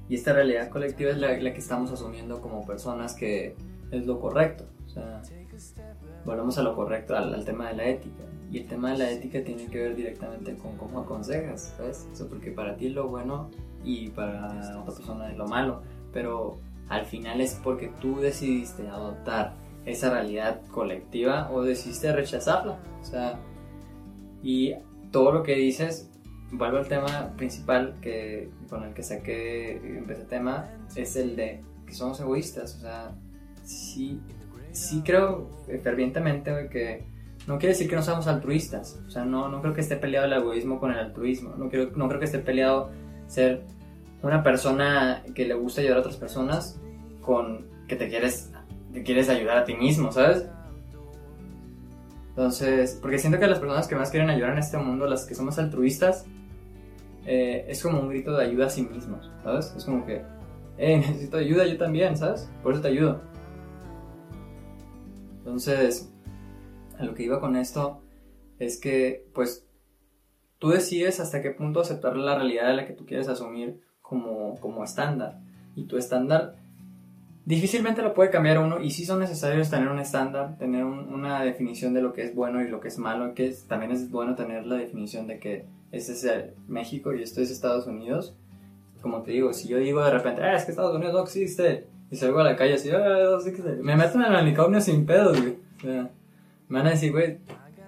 Y esta realidad colectiva es la, que estamos asumiendo como personas que es lo correcto. O sea, volvemos a lo correcto, al, tema de la ética. Y el tema de la ética tiene que ver directamente con cómo aconsejas, ¿sabes? O porque para ti es lo bueno y para otra persona es lo malo. Pero al final es porque tú decidiste adoptar esa realidad colectiva o decidiste rechazarla. O sea, y todo lo que dices, vuelvo al tema principal que, con el que saqué, empecé el tema, es el de que somos egoístas. O sea, sí, sí creo fervientemente que no quiere decir que no seamos altruistas. O sea, no, no creo que esté peleado el egoísmo con el altruismo. No, quiero, no creo que esté peleado ser una persona que le gusta ayudar a otras personas con que te quieres que quieres ayudar a ti mismo, ¿sabes? Entonces, porque siento que las personas que más quieren ayudar en este mundo, las que somos altruistas, eh, es como un grito de ayuda a sí mismos, ¿sabes? Es como que, eh, necesito ayuda yo también, ¿sabes? Por eso te ayudo. Entonces, a lo que iba con esto es que, pues, tú decides hasta qué punto aceptar la realidad de la que tú quieres asumir como, como estándar. Y tu estándar difícilmente lo puede cambiar uno y sí son necesarios tener un estándar, tener una definición de lo que es bueno y lo que es malo, que también es bueno tener la definición de que este es México y esto es Estados Unidos. Como te digo, si yo digo de repente, ah, es que Estados Unidos no existe, y salgo a la calle así, ah, no existe, me meto en el manicomio sin pedos, güey. O sea, me van a decir, güey,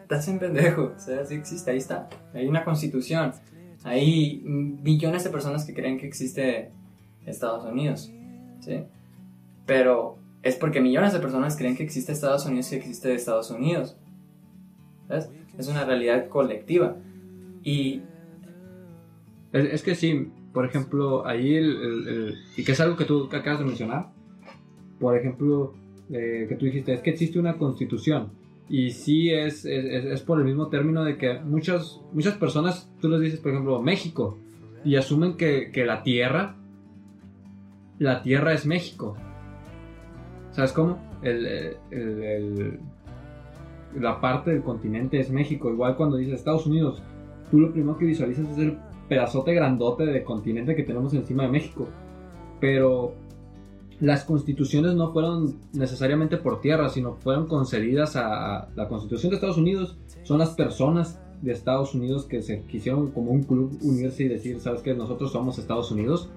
estás en pendejo, o sea, sí existe, ahí está, hay una constitución, hay millones de personas que creen que existe Estados Unidos, ¿sí? Pero es porque millones de personas creen que existe Estados Unidos y existe Estados Unidos. ¿Ves? Es una realidad colectiva. Y... Es, que sí, por ejemplo, ahí el, y que es algo que tú acabas de mencionar, por ejemplo, eh, que tú dijiste, es que existe una constitución. Y sí es, es, es, por el mismo término de que muchas, muchas personas, tú les dices, por ejemplo, México, y asumen que, que la tierra, la tierra es México. ¿Sabes cómo? la parte del continente es México. Igual cuando dices Estados Unidos, tú lo primero que visualizas es el pedazote grandote de continente que tenemos encima de México. Pero las constituciones no fueron necesariamente por tierra, sino fueron concedidas a, la constitución de Estados Unidos. Son las personas de Estados Unidos que se quisieron como un club unirse y decir, sabes que nosotros somos Estados Unidos.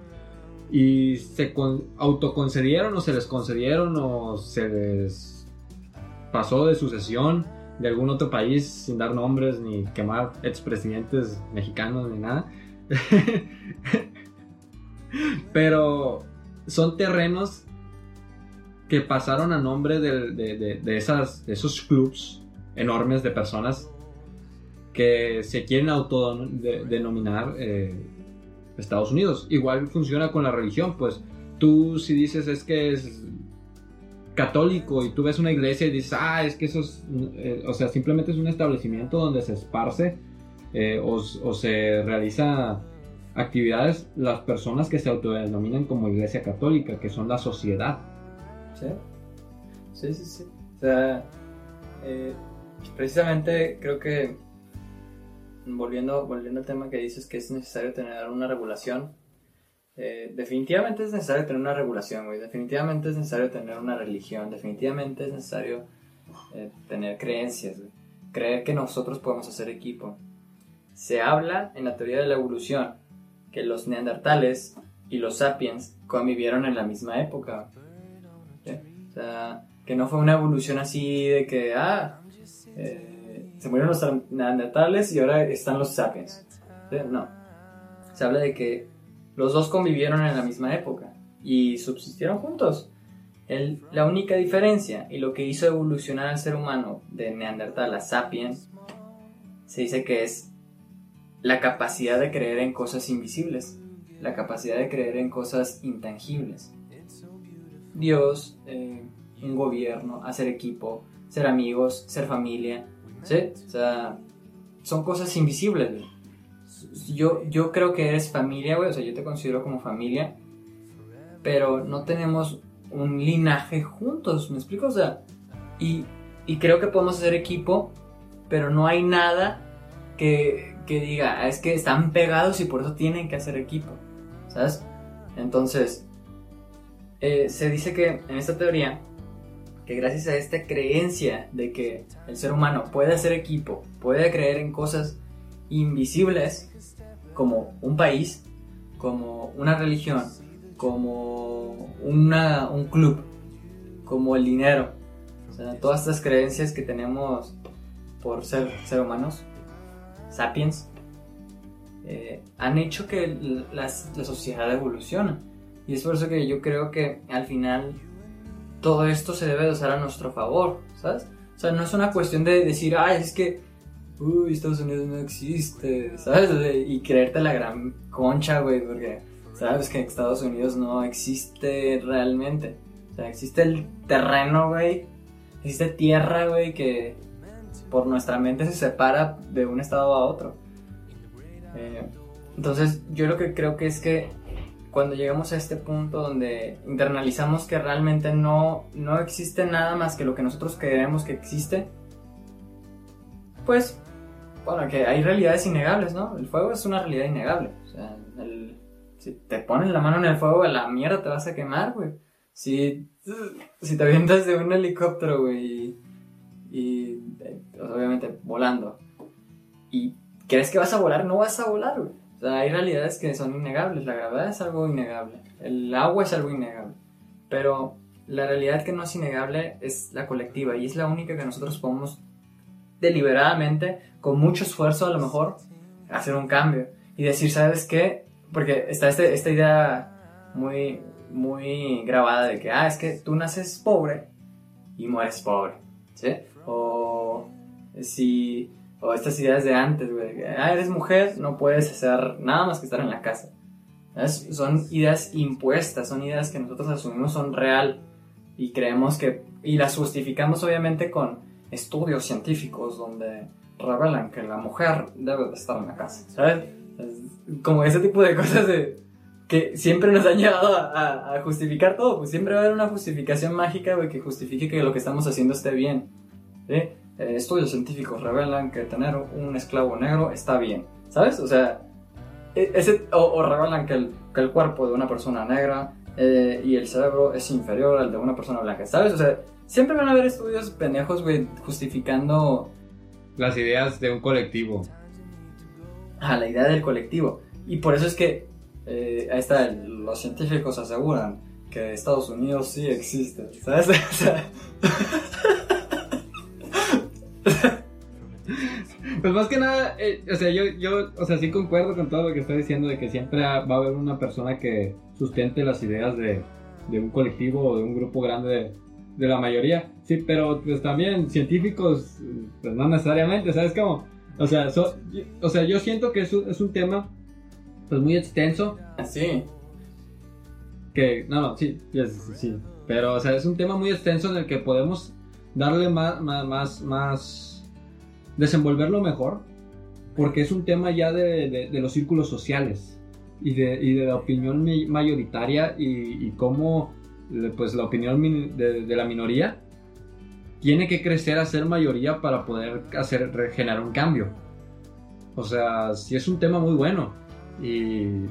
Y se autoconcedieron o se les concedieron o se les pasó de sucesión de algún otro país sin dar nombres ni quemar expresidentes mexicanos ni nada. Pero son terrenos que pasaron a nombre de, esas, esos clubs enormes de personas que se quieren autodenominar eh, Estados Unidos. Igual funciona con la religión, pues tú si dices es que es católico y tú ves una iglesia y dices, ah, es que eso es, eh, o sea, simplemente es un establecimiento donde se esparce eh, o, se realiza actividades las personas que se autodenominan como iglesia católica, que son la sociedad. Sí, sí, sí. sí. O sea, eh, precisamente creo que volviendo, volviendo al tema que dices que es necesario tener una regulación, eh, definitivamente es necesario tener una regulación, güey. Definitivamente es necesario tener una religión. Definitivamente es necesario eh, tener creencias, Creer que nosotros podemos hacer equipo. Se habla en la teoría de la evolución que los neandertales y los sapiens convivieron en la misma época. O sea, que no fue una evolución así de que, ah, eh, se murieron los neandertales y ahora están los sapiens. No. Se habla de que los dos convivieron en la misma época y subsistieron juntos. El, la única diferencia y lo que hizo evolucionar al ser humano de Neandertal a Sapiens se dice que es la capacidad de creer en cosas invisibles, la capacidad de creer en cosas intangibles. Dios, eh, un gobierno, hacer equipo, ser amigos, ser familia, O sea, son cosas invisibles, yo, yo creo que eres familia, güey, o sea, yo te considero como familia, pero no tenemos un linaje juntos, ¿me explico? O sea, y, y creo que podemos hacer equipo, pero no hay nada que, que diga, ah, es que están pegados y por eso tienen que hacer equipo, ¿sabes? Entonces, eh, se dice que en esta teoría, que gracias a esta creencia de que el ser humano puede hacer equipo, puede creer en cosas invisibles, como un país, como una religión, como una, un club, como el dinero. O sea, todas estas creencias que tenemos por ser, ser humanos, sapiens, eh, han hecho que la, sociedad evolucione. Y es por eso que yo creo que al final todo esto se debe de usar a nuestro favor, ¿sabes? O sea, no es una cuestión de decir, ay, es que uy, Estados Unidos no existe, ¿sabes? Y creerte la gran concha, güey, porque sabes que Estados Unidos no existe realmente. O sea, existe el terreno, güey, existe tierra, güey, que por nuestra mente se separa de un estado a otro. Eh, entonces, yo lo que creo que es que cuando llegamos a este punto donde internalizamos que realmente no, no existe nada más que lo que nosotros creemos que existe, pues bueno, que hay realidades innegables, ¿no? El fuego es una realidad innegable. O sea, si te pones la mano en el fuego, la mierda te vas a quemar, güey. Si, si te avientas de un helicóptero, güey, y, eh, obviamente volando, y crees que vas a volar, no vas a volar, güey. O sea, hay realidades que son innegables. La gravedad es algo innegable. El agua es algo innegable. Pero la realidad que no es innegable es la colectiva y es la única que nosotros podemos deliberadamente, con mucho esfuerzo a lo mejor, hacer un cambio y decir, ¿sabes qué? Porque está este, esta idea muy, muy grabada de que, ah, es que tú naces pobre y mueres pobre, ¿sí? O si, o estas ideas de antes, güey, ah, eres mujer, no puedes hacer nada más que estar en la casa. Son ideas impuestas, son ideas que nosotros asumimos son real y creemos que, y las justificamos obviamente con estudios científicos donde revelan que la mujer debe de estar en la casa, ¿sabes? como ese tipo de cosas de, que siempre nos han llevado a, justificar todo, pues siempre va a haber una justificación mágica que justifique que lo que estamos haciendo esté bien. Eh, estudios científicos revelan que tener un esclavo negro está bien, ¿sabes? O sea, e, ese, o, revelan que el, que el, cuerpo de una persona negra eh, y el cerebro es inferior al de una persona blanca, ¿sabes? O sea, Siempre van a haber estudios pendejos, güey, justificando... Las ideas de un colectivo. a la idea del colectivo. Y por eso es que eh, ahí está, los científicos aseguran que Estados Unidos sí existe, ¿sabes? pues más que nada, eh, o sea, yo, yo, o sea, sí concuerdo con todo lo que está diciendo de que siempre va a haber una persona que sustente las ideas de, de un colectivo o de un grupo grande de, de la mayoría. Sí, pero pues también científicos, pues no necesariamente, ¿sabes cómo? O sea, o sea yo siento que es un, es un tema pues muy extenso. Sí. Que, no, no, sí, sí, Pero, o sea, es un tema muy extenso en el que podemos darle más, más, más, desenvolverlo mejor, porque es un tema ya de, los círculos sociales y de, la opinión mayoritaria y, y cómo, pues, la opinión de, de la minoría tiene que crecer a ser mayoría para poder hacer, generar un cambio. O sea, sí es un tema muy bueno. Y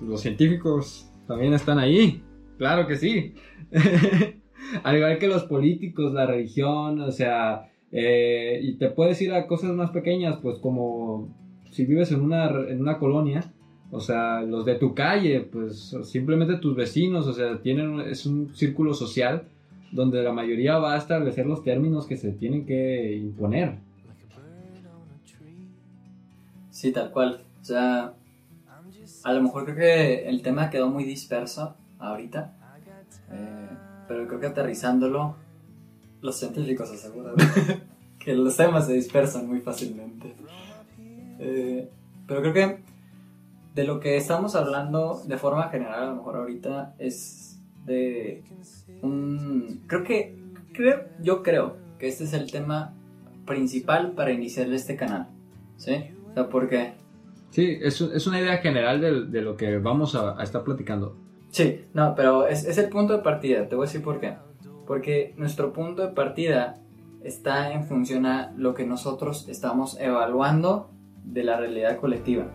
los científicos también están ahí. Claro que sí. Al igual que los políticos, la religión, o sea, eh, y te puedes ir a cosas más pequeñas, pues como si vives en una, en una colonia, o sea, los de tu calle, pues simplemente tus vecinos, o sea, tienen, es un círculo social donde la mayoría va a establecer los términos que se tienen que imponer. Sí, tal cual. O sea, a lo mejor creo que el tema quedó muy disperso ahorita, pero creo que aterrizándolo, los científicos aseguran que los temas se dispersan muy fácilmente. Eh, pero creo que de lo que estamos hablando de forma general, a lo mejor ahorita, es de un... Creo que, creo, yo creo que este es el tema principal para iniciar este canal, ¿sí? O sea, porque Sí, es, es una idea general de, de lo que vamos a, estar platicando. Sí, no, pero es, es, el punto de partida, te voy a decir por qué. Porque nuestro punto de partida está en función a lo que nosotros estamos evaluando de la realidad colectiva.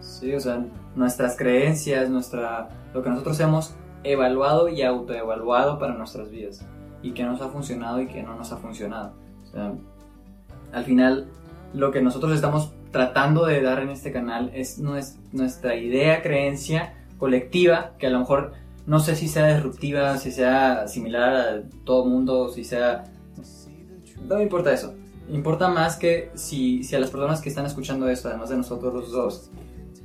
Sí, o sea, nuestras creencias, nuestra, lo que nosotros hemos evaluado y autoevaluado para nuestras vidas. Y que nos ha funcionado y que no nos ha funcionado. O sea, al final, lo que nosotros estamos tratando de dar en este canal es nuestra idea, creencia colectiva, que a lo mejor no sé si sea disruptiva, si sea similar a todo mundo, si sea... No me importa eso. Importa más que si, si a las personas que están escuchando esto, además de nosotros los dos,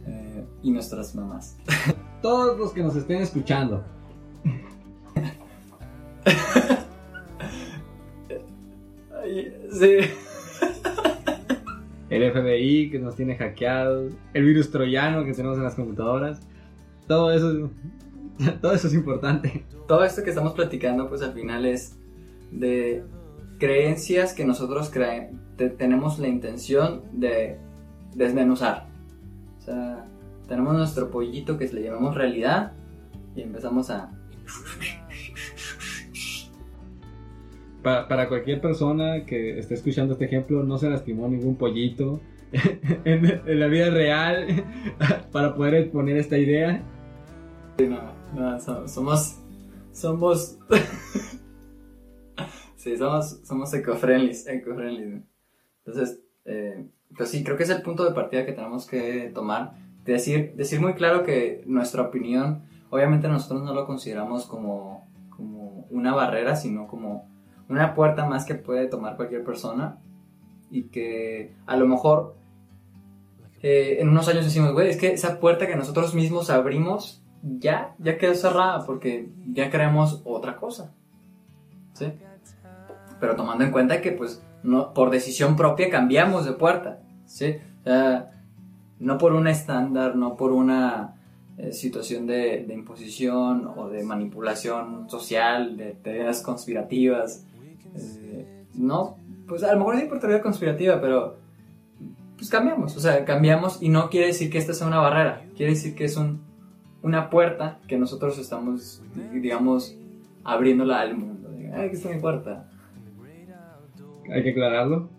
eh, y nuestras mamás. Todos los que nos estén escuchando. sí el FBI que nos tiene hackeados, el virus troyano que tenemos en las computadoras. Todo eso, todo eso es importante. Todo esto que estamos platicando, pues al final es de creencias que nosotros tenemos la intención de desmenuzar. O sea, tenemos nuestro pollito que le llamamos realidad y empezamos a para, cualquier persona que esté escuchando este ejemplo, no se lastimó ningún pollito en, la vida real para poder exponer esta idea. No, no, somos. Somos. sí, somos, somos eco-friendly. Entonces, eh, pues sí, creo que es el punto de partida que tenemos que tomar. Decir, decir muy claro que nuestra opinión, obviamente nosotros no lo consideramos como, como una barrera, sino como una puerta más que puede tomar cualquier persona y que a lo mejor eh, en unos años decimos, güey, es que esa puerta que nosotros mismos abrimos ya, ya quedó cerrada porque ya creemos otra cosa. ¿Sí? Pero tomando en cuenta que pues no, por decisión propia cambiamos de puerta. ¿Sí? No por un estándar, no por una eh, situación de, de, imposición o de manipulación social, de teorías conspirativas, eh, no, pues a lo mejor sí por teoría conspirativa, pero pues cambiamos, o sea, cambiamos y no quiere decir que esta sea una barrera, quiere decir que es un, una puerta que nosotros estamos, digamos, abriéndola al mundo. Ay, aquí está mi puerta. Hay que aclararlo.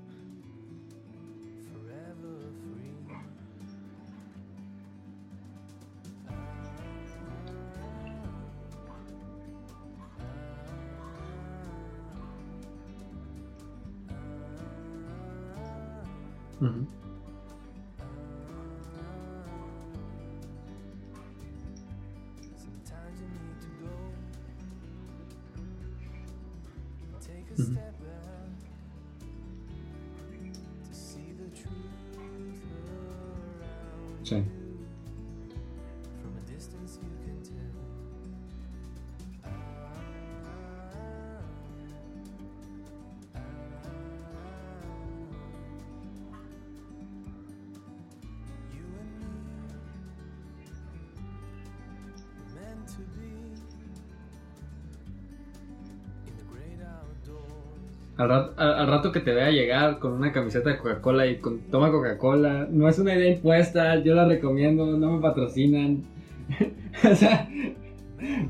Al rato, al, rato, que te vea llegar con una camiseta de Coca-Cola y con toma Coca-Cola, no es una idea impuesta, yo la recomiendo, no me patrocinan. o sea,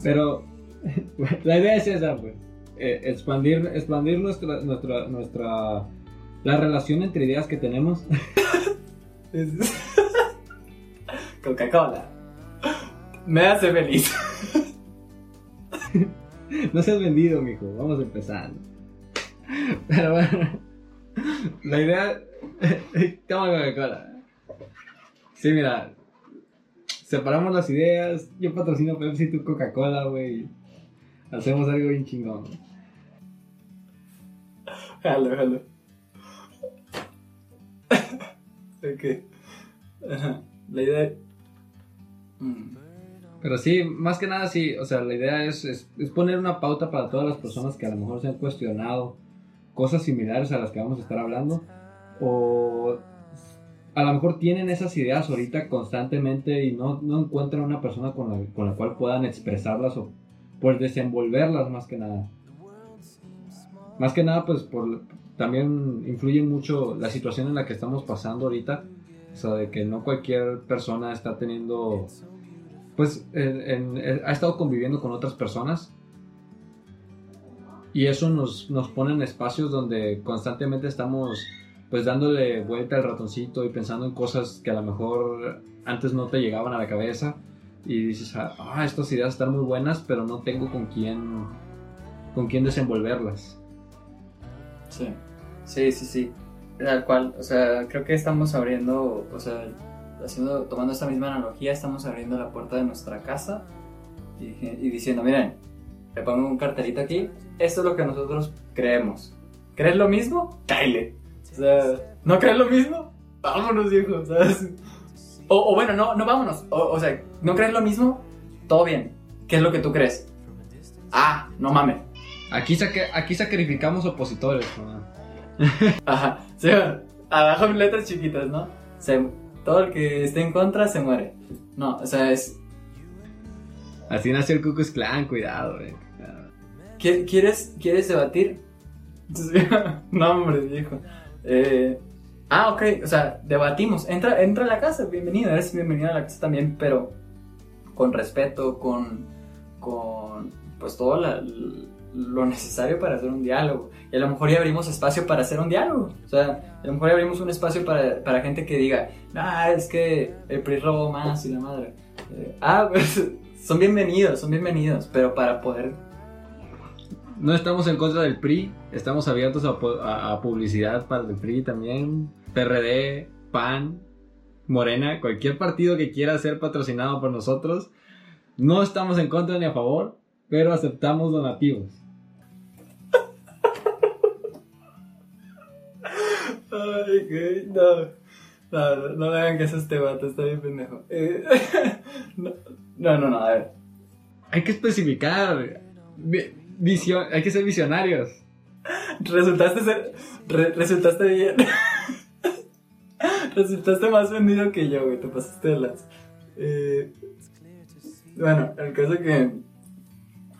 pero la idea es esa, pues. Eh, expandir expandir nuestra, nuestra, nuestra, la relación entre ideas que tenemos. Coca-Cola. Me hace feliz. no seas vendido, mijo. Vamos empezando. Pero bueno, la idea. Toma Coca-Cola. Sí, mira. Separamos las ideas. Yo patrocino Pepsi, tu Coca-Cola, güey. Hacemos algo bien chingón. Jalo, jalo. ok. La idea. Mm. Pero sí, más que nada sí, o sea, la idea es, es, poner una pauta para todas las personas que a lo mejor se han cuestionado cosas similares a las que vamos a estar hablando o a lo mejor tienen esas ideas ahorita constantemente y no, no encuentran una persona con la, con la cual puedan expresarlas o pues desenvolverlas más que nada. Más que nada pues por, también influye mucho la situación en la que estamos pasando ahorita, o sea, de que no cualquier persona está teniendo, pues ha estado conviviendo con otras personas y eso nos, nos pone en espacios donde constantemente estamos pues dándole vuelta al ratoncito y pensando en cosas que a lo mejor antes no te llegaban a la cabeza y dices, ah, estas ideas están muy buenas, pero no tengo con quién con quién desenvolverlas. Sí. Sí, sí, sí. Tal cual, o sea, creo que estamos abriendo, o sea, haciendo tomando esta misma analogía, estamos abriendo la puerta de nuestra casa y, y diciendo, miren, le pongo un cartelito aquí, esto es lo que nosotros creemos. ¿Crees lo mismo? Caile. O sea, ¿no crees lo mismo? Vámonos, viejo, ¿sabes? O, bueno, no, no vámonos. O, sea, ¿no crees lo mismo? Todo bien. ¿Qué es lo que tú crees? Ah, no mames. Aquí, aquí sacrificamos opositores, ¿no? Ajá, sí, abajo letras chiquitas, ¿no? todo el que esté en contra se muere. No, o sea, es... Así nació el Cucus Clan, cuidado, eh. ¿Quieres, ¿Quieres debatir? no, hombre, viejo. Eh, ah, ok, o sea, debatimos. Entra, entra a la casa, bienvenido, eres bienvenido a la casa también, pero con respeto, con, con pues todo lo necesario para hacer un diálogo. Y a lo mejor ya abrimos espacio para hacer un diálogo. O sea, a lo mejor ya abrimos un espacio para, para gente que diga, ah, es que el PRI robó más y la madre. Eh, ah, pues son bienvenidos, son bienvenidos, pero para poder no estamos en contra del PRI, estamos abiertos a, publicidad para el PRI también, PRD, PAN, Morena, cualquier partido que quiera ser patrocinado por nosotros. No estamos en contra ni a favor, pero aceptamos donativos. Ay, no. No, no, no hagan que este vato, está bien pendejo. Eh, no, no, no, a ver. Hay que especificar hay que ser visionarios. Resultaste ser, resultaste bien. resultaste más vendido que yo, güey. Te pasaste de las. Eh, bueno, el caso que.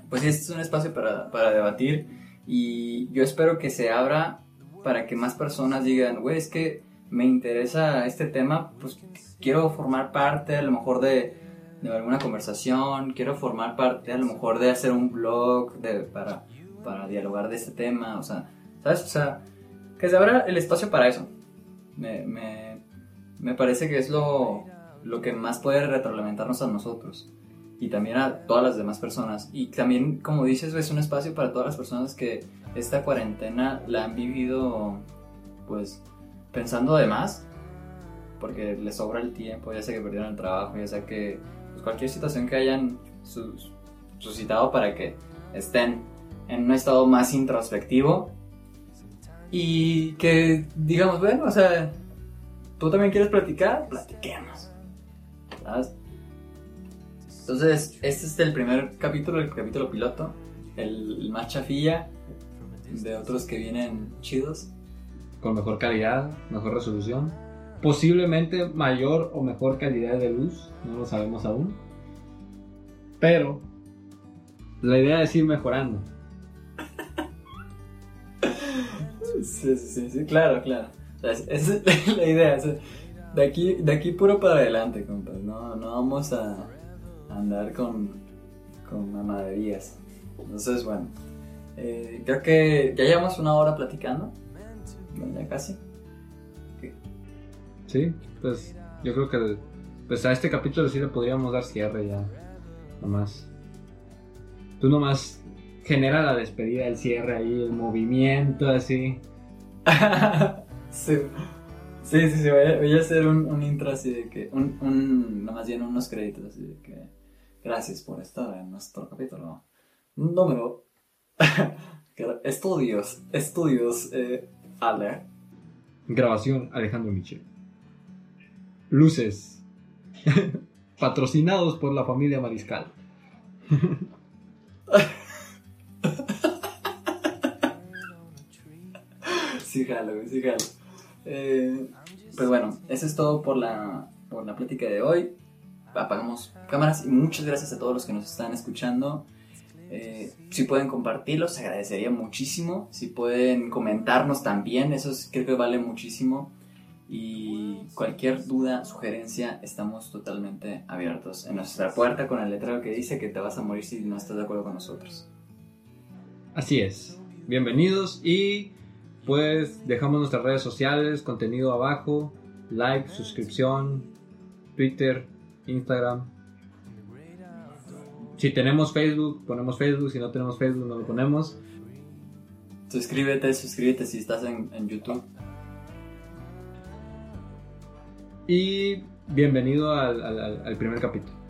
Pues este es un espacio para, para debatir. Y yo espero que se abra para que más personas digan, güey, es que me interesa este tema, pues quiero formar parte a lo mejor de, de alguna conversación, quiero formar parte a lo mejor de hacer un blog de, para, para dialogar de este tema, o sea, ¿sabes? O sea, que se abra el espacio para eso. Me, me, me parece que es lo, lo que más puede retroalimentarnos a nosotros y también a todas las demás personas. Y también, como dices, es un espacio para todas las personas que esta cuarentena la han vivido, pues, pensando de más, porque les sobra el tiempo, ya sea que perdieron el trabajo, ya sea que cualquier situación que hayan suscitado para que estén en un estado más introspectivo y que digamos, bueno, o sea, tú también quieres platicar, platiquemos. Entonces, este es el primer capítulo, el capítulo piloto, el, más chafilla de otros que vienen chidos. Con mejor calidad, mejor resolución. Posiblemente mayor o mejor calidad de luz, no lo sabemos aún. Pero la idea es ir mejorando. Sí, sí, sí, claro, claro. Esa es la idea. de, aquí, de aquí puro para adelante, compas. No, no vamos a andar con, con mamaderías. Entonces, bueno, eh, creo que ya llevamos una hora platicando. Ya casi. Sí, pues yo creo que pues a este capítulo sí le podríamos dar cierre ya. Nomás. Tú nomás genera la despedida, el cierre ahí, el movimiento así. sí. Sí, sí, voy a, hacer un, un, intro así de que, un, un, más bien unos créditos así de que, gracias por estar en nuestro capítulo número, estudios, estudios, eh, Ale. Grabación, Alejandro Michel. Luces, patrocinados por la familia Mariscal. sí, jalo, sí, jalo. Eh, pues bueno, eso es todo por la, por la plática de hoy. Apagamos cámaras y muchas gracias a todos los que nos están escuchando. Eh, si pueden compartirlo, se agradecería muchísimo. Si pueden comentarnos también, eso creo que vale muchísimo. Y cualquier duda, sugerencia, estamos totalmente abiertos en nuestra puerta con el letrero que dice que te vas a morir si no estás de acuerdo con nosotros. Así es. Bienvenidos y pues dejamos nuestras redes sociales, contenido abajo, like, suscripción, Twitter, Instagram. Si tenemos Facebook, ponemos Facebook. Si no tenemos Facebook, no lo ponemos. Suscríbete, suscríbete si estás en, en YouTube. Y bienvenido al, al, primer capítulo.